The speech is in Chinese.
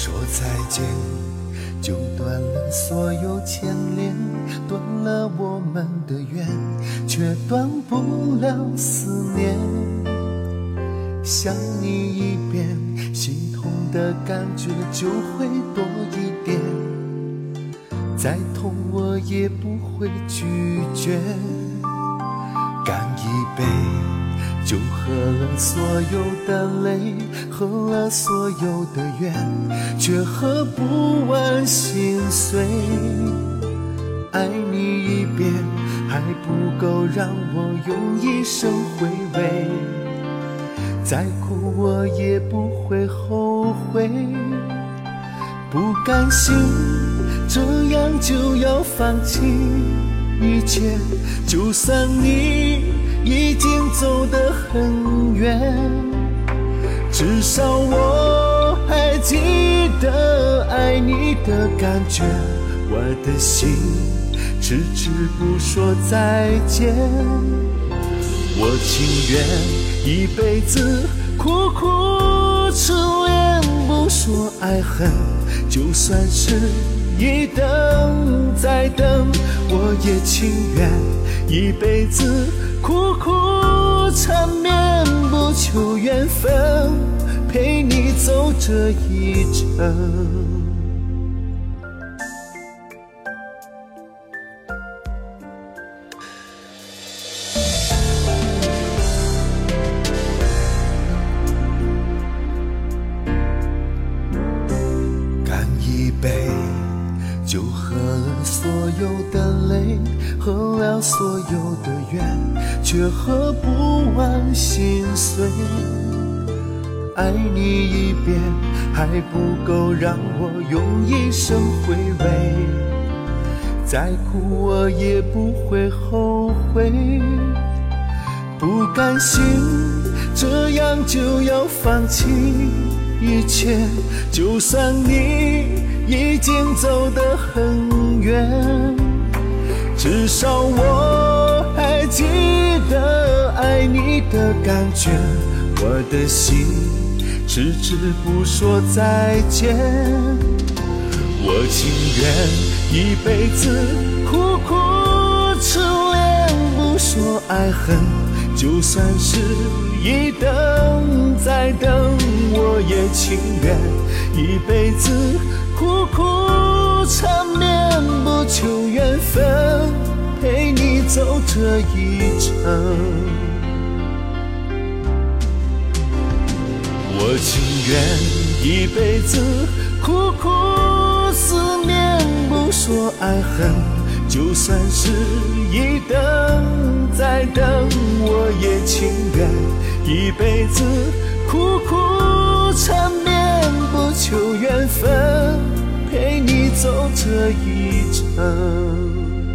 说再见就断了所有牵连断了我们的缘却断不了思念。想你一遍心痛的感觉就会多一点再痛我也不会拒绝。干一杯就喝了所有的泪，喝了所有的怨，却喝不完心碎。爱你一遍还不够让我用一生回味，再苦我也不会后悔，不甘心。这样就要放弃一切，就算你已经走得很远，至少我还记得爱你的感觉。我的心迟迟不说再见，我情愿一辈子苦苦痴恋，不说爱恨，就算是。一等再等，我也情愿一辈子苦苦缠绵，不求缘分，陪你走这一程。喝了所有的泪，喝了所有的怨，却喝不完心碎。爱你一遍还不够让我用一生回味，再苦我也不会后悔。不甘心这样就要放弃一切，就算你。已经走得很远，至少我还记得爱你的感觉。我的心迟迟不说再见，我情愿一辈子苦苦痴恋，不说爱恨，就算是一等再等，我也情愿一辈子。苦苦缠绵，不求缘分，陪你走这一程。我情愿一辈子苦苦思念，不说爱恨，就算是一等再等，我也情愿一辈子苦苦缠绵，不求缘分。走这一程。